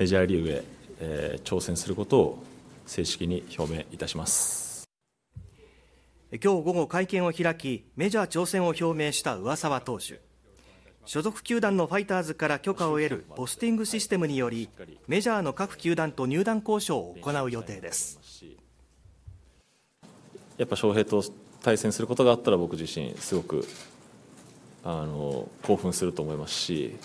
メジャーリーグへ、えー挑戦することを正式に表明いたします。今日午後会見を開きメジャー挑戦を表明した上沢投手所属球団のファイターズから許可を得るポスティングシステムによりメジャーの各球団と入団交渉を行う予定ですやっぱ翔平と対戦することがあったら僕自身すごくあの興奮すると思いますし